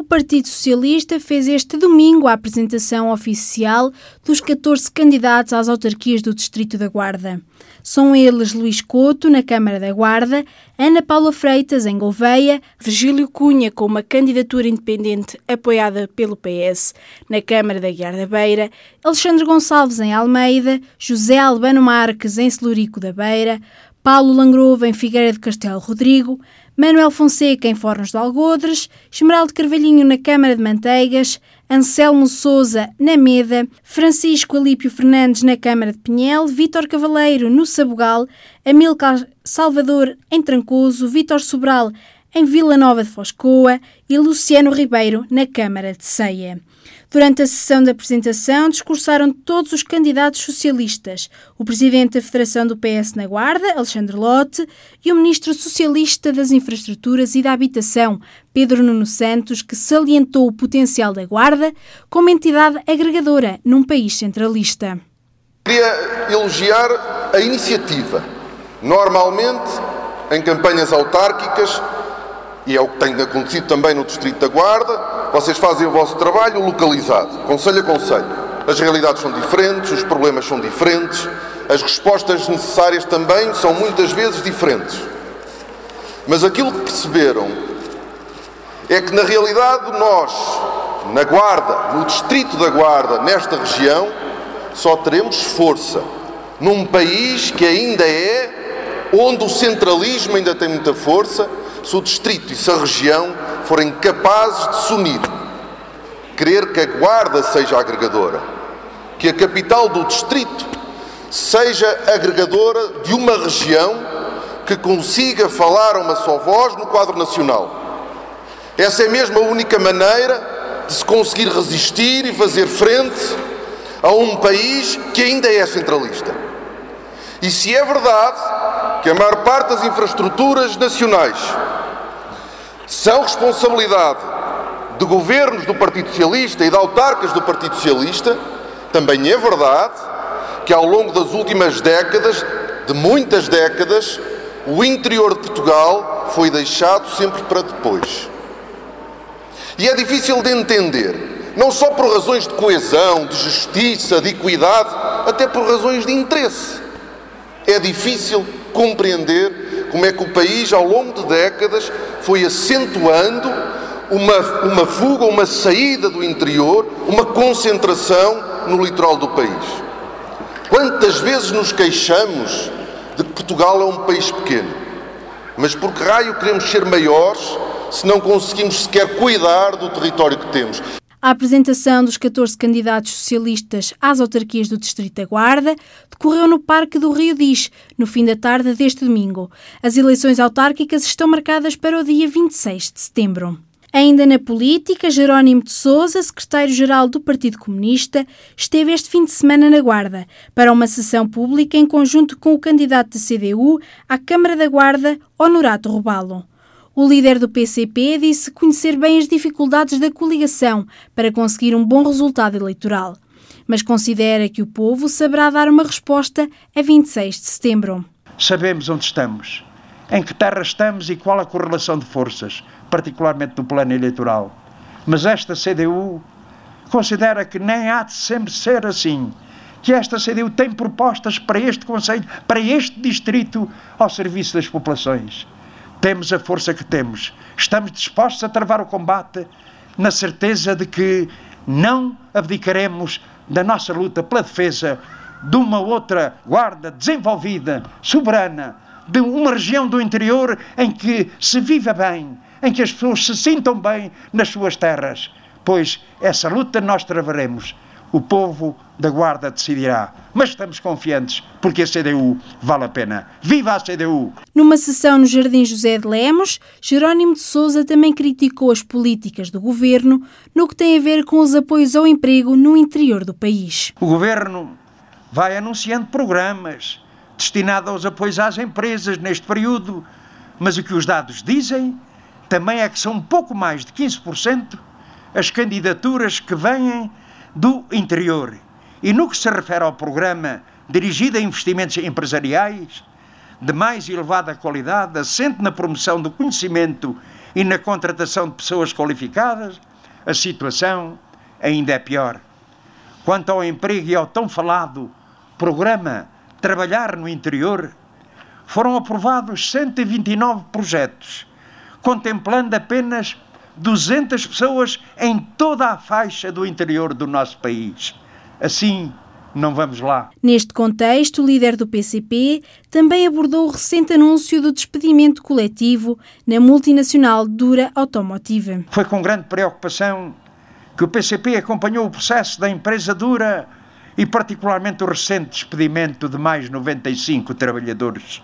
o Partido Socialista fez este domingo a apresentação oficial dos 14 candidatos às autarquias do Distrito da Guarda. São eles Luís Couto, na Câmara da Guarda, Ana Paula Freitas, em Gouveia, Virgílio Cunha, com uma candidatura independente apoiada pelo PS, na Câmara da Guiar da Beira, Alexandre Gonçalves, em Almeida, José Albano Marques, em Celurico da Beira, Paulo Langrova, em Figueira de Castelo Rodrigo, Manuel Fonseca, em Fornos de Algodres, Esmeraldo Carvalhinho, na Câmara de Manteigas, Anselmo Souza, na Meda, Francisco Alípio Fernandes, na Câmara de Pinhel, Vítor Cavaleiro, no Sabugal, Amilcar Salvador, em Trancoso, Vítor Sobral, em Vila Nova de Foscoa e Luciano Ribeiro, na Câmara de Ceia. Durante a sessão de apresentação, discursaram todos os candidatos socialistas, o presidente da Federação do PS na Guarda, Alexandre Lotte, e o ministro socialista das Infraestruturas e da Habitação, Pedro Nuno Santos, que salientou o potencial da Guarda como entidade agregadora num país centralista. Queria elogiar a iniciativa. Normalmente, em campanhas autárquicas, e é o que tem acontecido também no Distrito da Guarda, vocês fazem o vosso trabalho localizado, conselho a conselho. As realidades são diferentes, os problemas são diferentes, as respostas necessárias também são muitas vezes diferentes. Mas aquilo que perceberam é que, na realidade, nós, na Guarda, no Distrito da Guarda, nesta região, só teremos força num país que ainda é onde o centralismo ainda tem muita força, se o Distrito e se a região forem capazes de se unir, querer que a Guarda seja agregadora, que a capital do distrito seja agregadora de uma região que consiga falar uma só voz no quadro nacional. Essa é mesmo a única maneira de se conseguir resistir e fazer frente a um país que ainda é centralista. E se é verdade que a maior parte das infraestruturas nacionais são responsabilidade de governos do Partido Socialista e de autarcas do Partido Socialista, também é verdade que ao longo das últimas décadas, de muitas décadas, o interior de Portugal foi deixado sempre para depois. E é difícil de entender, não só por razões de coesão, de justiça, de equidade, até por razões de interesse. É difícil compreender como é que o país, ao longo de décadas, foi acentuando uma, uma fuga, uma saída do interior, uma concentração no litoral do país. Quantas vezes nos queixamos de que Portugal é um país pequeno? Mas por que raio queremos ser maiores se não conseguimos sequer cuidar do território que temos? A apresentação dos 14 candidatos socialistas às autarquias do Distrito da Guarda decorreu no Parque do Rio Diz, no fim da tarde deste domingo. As eleições autárquicas estão marcadas para o dia 26 de setembro. Ainda na política, Jerónimo de Souza, secretário-geral do Partido Comunista, esteve este fim de semana na Guarda para uma sessão pública em conjunto com o candidato da CDU à Câmara da Guarda, Honorato Robalo. O líder do PCP disse conhecer bem as dificuldades da coligação para conseguir um bom resultado eleitoral, mas considera que o povo saberá dar uma resposta a 26 de setembro. Sabemos onde estamos, em que terra estamos e qual a correlação de forças, particularmente no plano eleitoral. Mas esta CDU considera que nem há de sempre ser assim. Que esta CDU tem propostas para este Conselho, para este distrito, ao serviço das populações temos a força que temos. Estamos dispostos a travar o combate na certeza de que não abdicaremos da nossa luta pela defesa de uma outra guarda desenvolvida, soberana, de uma região do interior em que se viva bem, em que as pessoas se sintam bem nas suas terras. Pois essa luta nós travaremos o povo da Guarda decidirá. Mas estamos confiantes porque a CDU vale a pena. Viva a CDU! Numa sessão no Jardim José de Lemos, Jerónimo de Souza também criticou as políticas do governo no que tem a ver com os apoios ao emprego no interior do país. O governo vai anunciando programas destinados aos apoios às empresas neste período, mas o que os dados dizem também é que são pouco mais de 15% as candidaturas que vêm do interior. E no que se refere ao programa dirigido a investimentos empresariais de mais elevada qualidade, assente na promoção do conhecimento e na contratação de pessoas qualificadas, a situação ainda é pior. Quanto ao emprego e ao tão falado programa Trabalhar no Interior, foram aprovados 129 projetos, contemplando apenas 200 pessoas em toda a faixa do interior do nosso país. Assim, não vamos lá. Neste contexto, o líder do PCP também abordou o recente anúncio do despedimento coletivo na multinacional Dura Automotive. Foi com grande preocupação que o PCP acompanhou o processo da empresa Dura e particularmente o recente despedimento de mais 95 trabalhadores.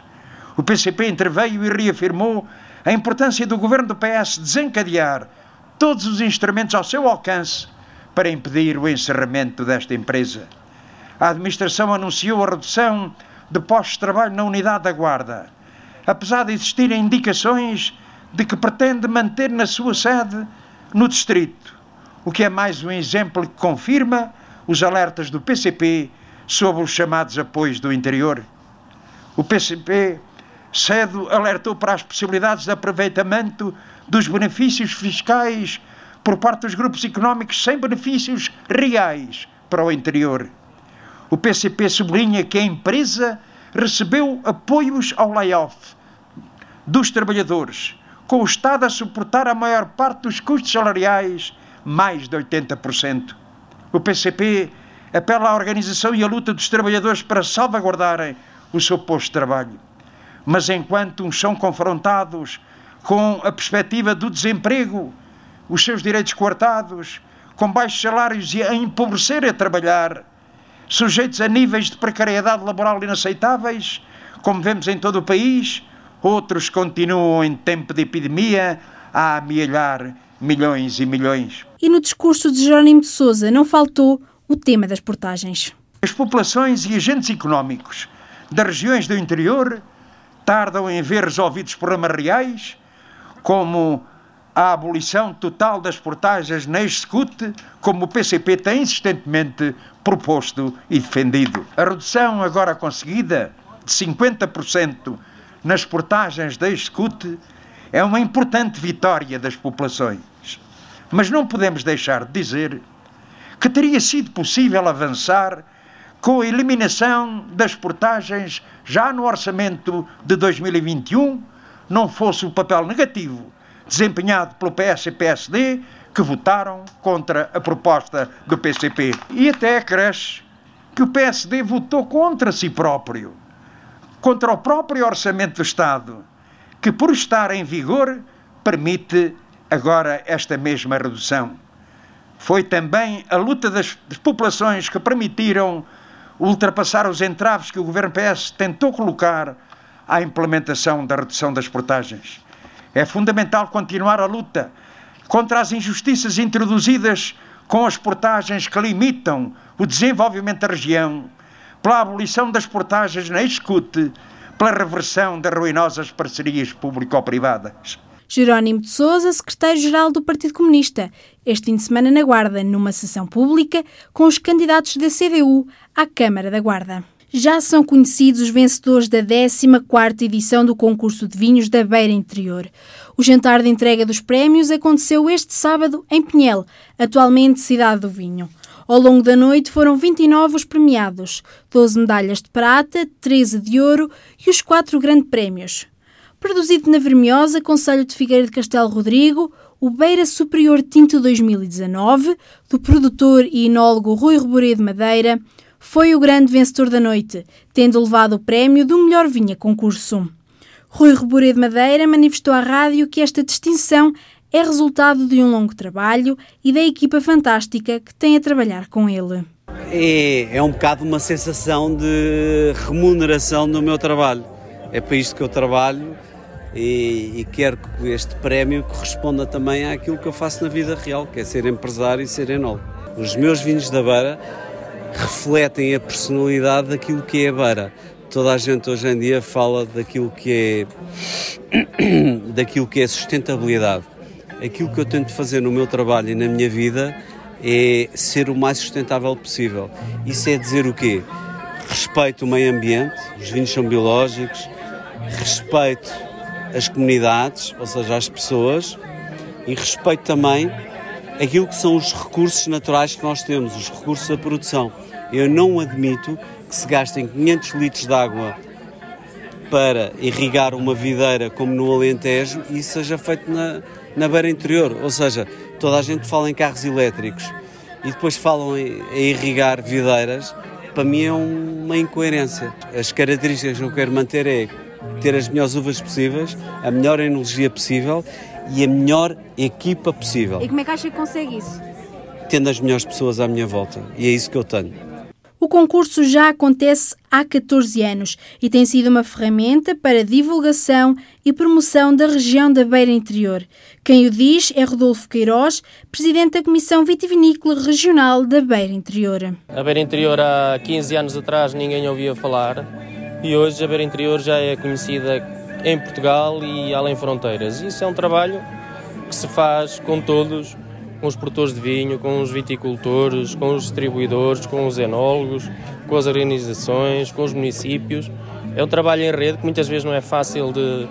O PCP interveio e reafirmou a importância do governo do PS desencadear todos os instrumentos ao seu alcance para impedir o encerramento desta empresa. A administração anunciou a redução de postos de trabalho na unidade da Guarda, apesar de existirem indicações de que pretende manter na sua sede no distrito, o que é mais um exemplo que confirma os alertas do PCP sobre os chamados apoios do interior. O PCP cedo alertou para as possibilidades de aproveitamento dos benefícios fiscais por parte dos grupos económicos sem benefícios reais para o interior. O PCP sublinha que a empresa recebeu apoios ao layoff dos trabalhadores, com o Estado a suportar a maior parte dos custos salariais, mais de 80%. O PCP apela à organização e à luta dos trabalhadores para salvaguardarem o seu posto de trabalho. Mas enquanto uns são confrontados com a perspectiva do desemprego, os seus direitos coartados, com baixos salários e a empobrecer a trabalhar, sujeitos a níveis de precariedade laboral inaceitáveis, como vemos em todo o país, outros continuam em tempo de epidemia a amealhar milhões e milhões. E no discurso de Jerónimo de Sousa não faltou o tema das portagens. As populações e agentes económicos das regiões do interior tardam em ver resolvidos problemas reais, como a abolição total das portagens na Execute, como o PCP tem insistentemente proposto e defendido. A redução agora conseguida de 50% nas portagens da Execute é uma importante vitória das populações. Mas não podemos deixar de dizer que teria sido possível avançar com a eliminação das portagens já no orçamento de 2021, não fosse o papel negativo desempenhado pelo PS e PSD que votaram contra a proposta do PCP. E até acresce que o PSD votou contra si próprio, contra o próprio orçamento do Estado, que por estar em vigor permite agora esta mesma redução. Foi também a luta das populações que permitiram ultrapassar os entraves que o governo PS tentou colocar à implementação da redução das portagens. É fundamental continuar a luta contra as injustiças introduzidas com as portagens que limitam o desenvolvimento da região, pela abolição das portagens na escute, pela reversão das ruinosas parcerias público-privadas. Jerónimo de Sousa, secretário-geral do Partido Comunista, este fim de semana na Guarda, numa sessão pública com os candidatos da CDU à Câmara da Guarda. Já são conhecidos os vencedores da 14ª edição do concurso de vinhos da Beira Interior. O jantar de entrega dos prémios aconteceu este sábado em Pinhel, atualmente cidade do vinho. Ao longo da noite foram 29 os premiados, 12 medalhas de prata, 13 de ouro e os quatro grandes prémios. Produzido na Vermiosa, Conselho de Figueira de Castelo Rodrigo, o Beira Superior Tinto 2019, do produtor e enólogo Rui Reboredo Madeira, foi o grande vencedor da noite, tendo levado o prémio do melhor vinha concurso. Rui Reboredo Madeira manifestou à rádio que esta distinção é resultado de um longo trabalho e da equipa fantástica que tem a trabalhar com ele. É, é um bocado uma sensação de remuneração do meu trabalho. É para isto que eu trabalho e, e, quero que este prémio corresponda também àquilo que eu faço na vida real, que é ser empresário e ser enólogo. Os meus vinhos da Beira refletem a personalidade daquilo que é a Beira. Toda a gente hoje em dia fala daquilo que é daquilo que é sustentabilidade. Aquilo que eu tento fazer no meu trabalho e na minha vida é ser o mais sustentável possível. Isso é dizer o quê? Respeito o meio ambiente, os vinhos são biológicos, respeito as comunidades, ou seja, as pessoas, e respeito também aquilo que são os recursos naturais que nós temos, os recursos da produção. Eu não admito que se gastem 500 litros de água para irrigar uma videira como no Alentejo e isso seja feito na, na beira interior. Ou seja, toda a gente fala em carros elétricos e depois falam em, em irrigar videiras. Para mim é uma incoerência. As características que eu quero manter é ter as melhores uvas possíveis, a melhor energia possível e a melhor equipa possível. E como é que acha que consegue isso? Tendo as melhores pessoas à minha volta. E é isso que eu tenho. O concurso já acontece há 14 anos e tem sido uma ferramenta para divulgação e promoção da região da Beira Interior. Quem o diz é Rodolfo Queiroz, presidente da Comissão Vitivinícola Regional da Beira Interior. A Beira Interior há 15 anos atrás ninguém ouvia falar e hoje a Beira Interior já é conhecida em Portugal e além fronteiras. Isso é um trabalho que se faz com todos com os produtores de vinho, com os viticultores, com os distribuidores, com os enólogos, com as organizações, com os municípios. É um trabalho em rede que muitas vezes não é fácil de,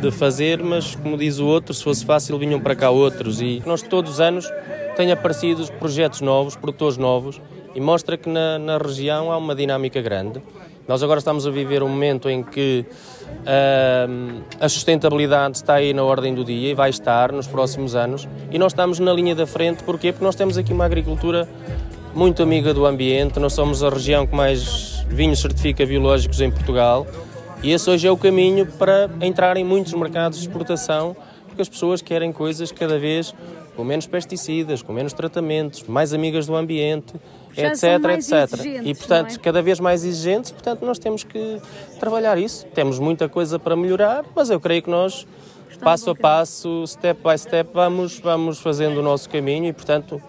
de fazer, mas como diz o outro, se fosse fácil vinham para cá outros. E nós todos os anos têm aparecido projetos novos, produtores novos, e mostra que na, na região há uma dinâmica grande. Nós agora estamos a viver um momento em que a sustentabilidade está aí na ordem do dia e vai estar nos próximos anos. E nós estamos na linha da frente, porquê? Porque nós temos aqui uma agricultura muito amiga do ambiente, nós somos a região que mais vinhos certifica biológicos em Portugal e esse hoje é o caminho para entrar em muitos mercados de exportação, porque as pessoas querem coisas cada vez com menos pesticidas, com menos tratamentos, mais amigas do ambiente, etc, etc. E portanto, é? cada vez mais exigentes, portanto, nós temos que trabalhar isso. Temos muita coisa para melhorar, mas eu creio que nós passo a passo, step by step, vamos vamos fazendo o nosso caminho e, portanto,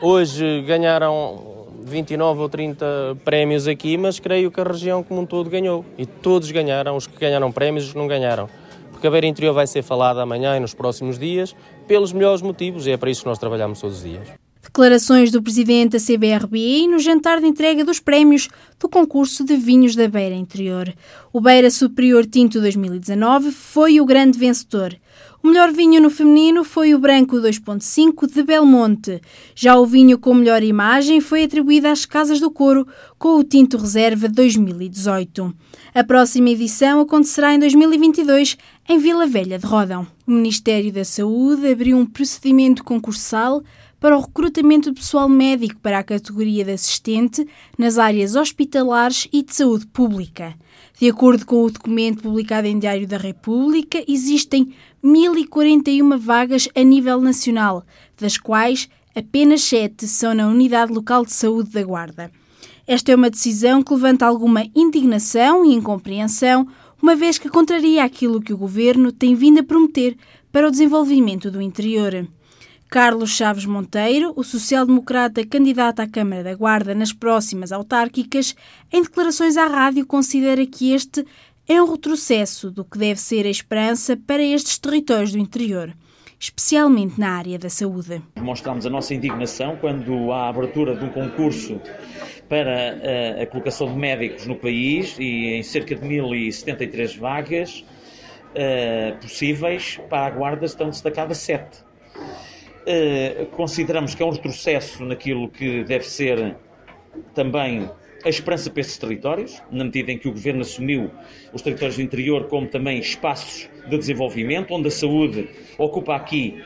hoje ganharam 29 ou 30 prémios aqui, mas creio que a região como um todo ganhou. E todos ganharam, os que ganharam prémios e os que não ganharam. Porque a Beira Interior vai ser falada amanhã e nos próximos dias pelos melhores motivos e é para isso que nós trabalhamos todos os dias. Declarações do presidente da CBRBI no jantar de entrega dos prémios do concurso de vinhos da Beira Interior. O Beira Superior Tinto 2019 foi o grande vencedor. O melhor vinho no feminino foi o Branco 2.5 de Belmonte. Já o vinho com melhor imagem foi atribuído às Casas do Coro com o Tinto Reserva 2018. A próxima edição acontecerá em 2022 em Vila Velha de Rodão. O Ministério da Saúde abriu um procedimento concursal para o recrutamento de pessoal médico para a categoria de assistente nas áreas hospitalares e de saúde pública. De acordo com o documento publicado em Diário da República, existem 1.041 vagas a nível nacional, das quais apenas 7 são na Unidade Local de Saúde da Guarda. Esta é uma decisão que levanta alguma indignação e incompreensão, uma vez que contraria aquilo que o governo tem vindo a prometer para o desenvolvimento do interior. Carlos Chaves Monteiro, o social-democrata candidato à Câmara da Guarda nas próximas autárquicas, em declarações à rádio considera que este é um retrocesso do que deve ser a esperança para estes territórios do interior, especialmente na área da saúde. Mostramos a nossa indignação quando há a abertura de um concurso para a, a colocação de médicos no país e em cerca de 1073 vagas uh, possíveis, para a Guarda estão destacadas sete. Uh, consideramos que é um retrocesso naquilo que deve ser também a esperança para esses territórios, na medida em que o Governo assumiu os territórios do interior como também espaços de desenvolvimento, onde a saúde ocupa aqui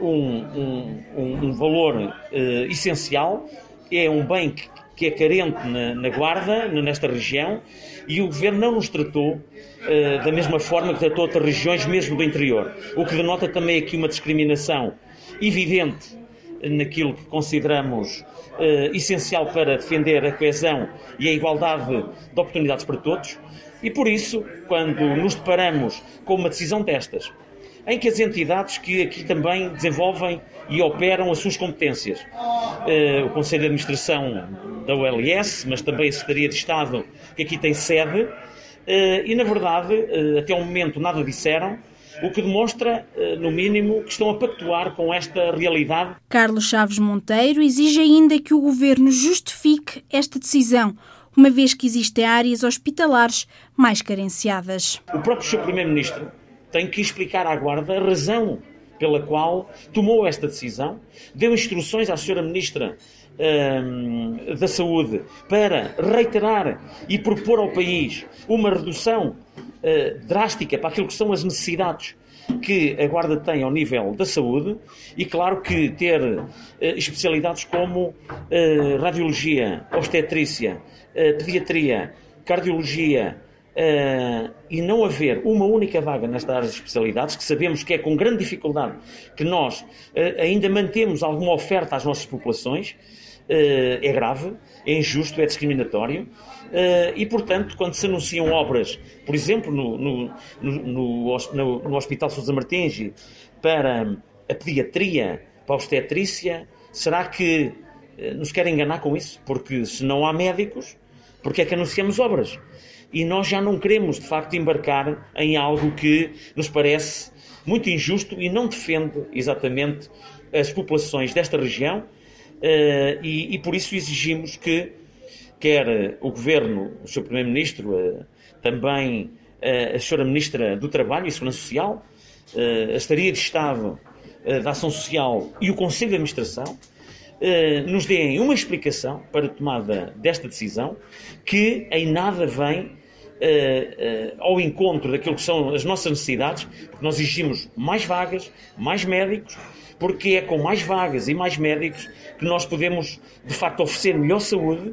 uh, um, um, um, valor uh, essencial, é um bem que, que é carente na, na, Guarda, nesta região, e o Governo não nos tratou uh, da mesma forma que tratou outras regiões, mesmo do interior. O que denota também aqui uma discriminação evidente naquilo que consideramos uh, essencial para defender a coesão e a igualdade de oportunidades para todos. E por isso, quando nos deparamos com uma decisão destas, em que as entidades que aqui também desenvolvem e operam as suas competências, uh, o Conselho de Administração da OLS, mas também a Secretaria de Estado, que aqui tem sede, uh, e na verdade, até o momento nada disseram, o que demonstra, no mínimo, que estão a pactuar com esta realidade. Carlos Chaves Monteiro exige ainda que o governo justifique esta decisão, uma vez que existem áreas hospitalares mais carenciadas. O próprio Sr. Primeiro-Ministro tem que explicar à Guarda a razão pela qual tomou esta decisão, deu instruções à senhora Ministra hum, da Saúde para reiterar e propor ao país uma redução uh, drástica para aquilo que são as necessidades que a Guarda tem ao nível da saúde e, claro, que ter uh, especialidades como uh, radiologia, obstetrícia, pediatria, cardiologia, Uh, e não haver uma única vaga nestas áreas de especialidades, que sabemos que é com grande dificuldade que nós uh, ainda mantemos alguma oferta às nossas populações, uh, é grave, é injusto, é discriminatório. e, portanto, quando se anunciam obras, por exemplo, no, no, no, no, no Hospital Sousa Martins, para a pediatria, para a obstetrícia, será que nos querem enganar com isso? Porque se não há médicos, porque é que anunciamos obras? E nós já não queremos, de facto, embarcar em algo que nos parece muito injusto e não defende exatamente as populações desta região uh, e, e, por isso exigimos que quer o Governo, o Sr. Primeiro-Ministro, uh, também uh, a Sra. Ministra do Trabalho e Segurança Social, a Estaria de Estado da Ação Social e o Conselho de Administração nos deem uma explicação para a tomada desta decisão que em nada vem Uh, uh, ao encontro daquilo que são as nossas necessidades, porque nós exigimos mais vagas, mais médicos, porque é com mais vagas e mais médicos que nós podemos, de facto, oferecer melhor saúde,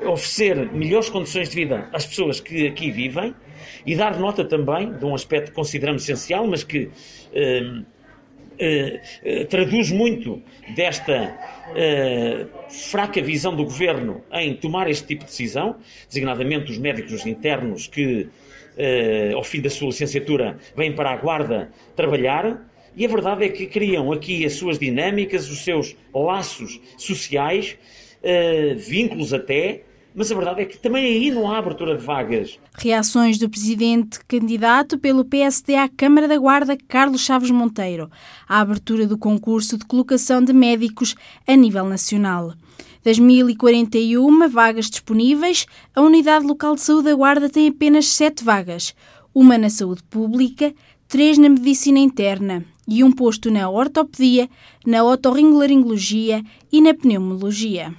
oferecer melhores condições de vida às pessoas que aqui vivem e dar nota também de um aspecto que consideramos essencial, mas que traduz muito desta uh, fraca visão do governo em tomar este tipo de decisão, designadamente os médicos internos que, ao fim da sua licenciatura, vêm para a Guarda trabalhar. E a verdade é que criam aqui as suas dinâmicas, os seus laços sociais, vínculos até, mas a verdade é que também aí não há abertura de vagas. Reações do presidente candidato pelo PSD à Câmara da Guarda, Carlos Chaves Monteiro, à abertura do concurso de colocação de médicos a nível nacional. Das 1041 vagas disponíveis, a Unidade Local de Saúde da Guarda tem apenas 7 vagas, uma na saúde pública, três na medicina interna e um posto na ortopedia, na otorrinolaringologia e na pneumologia.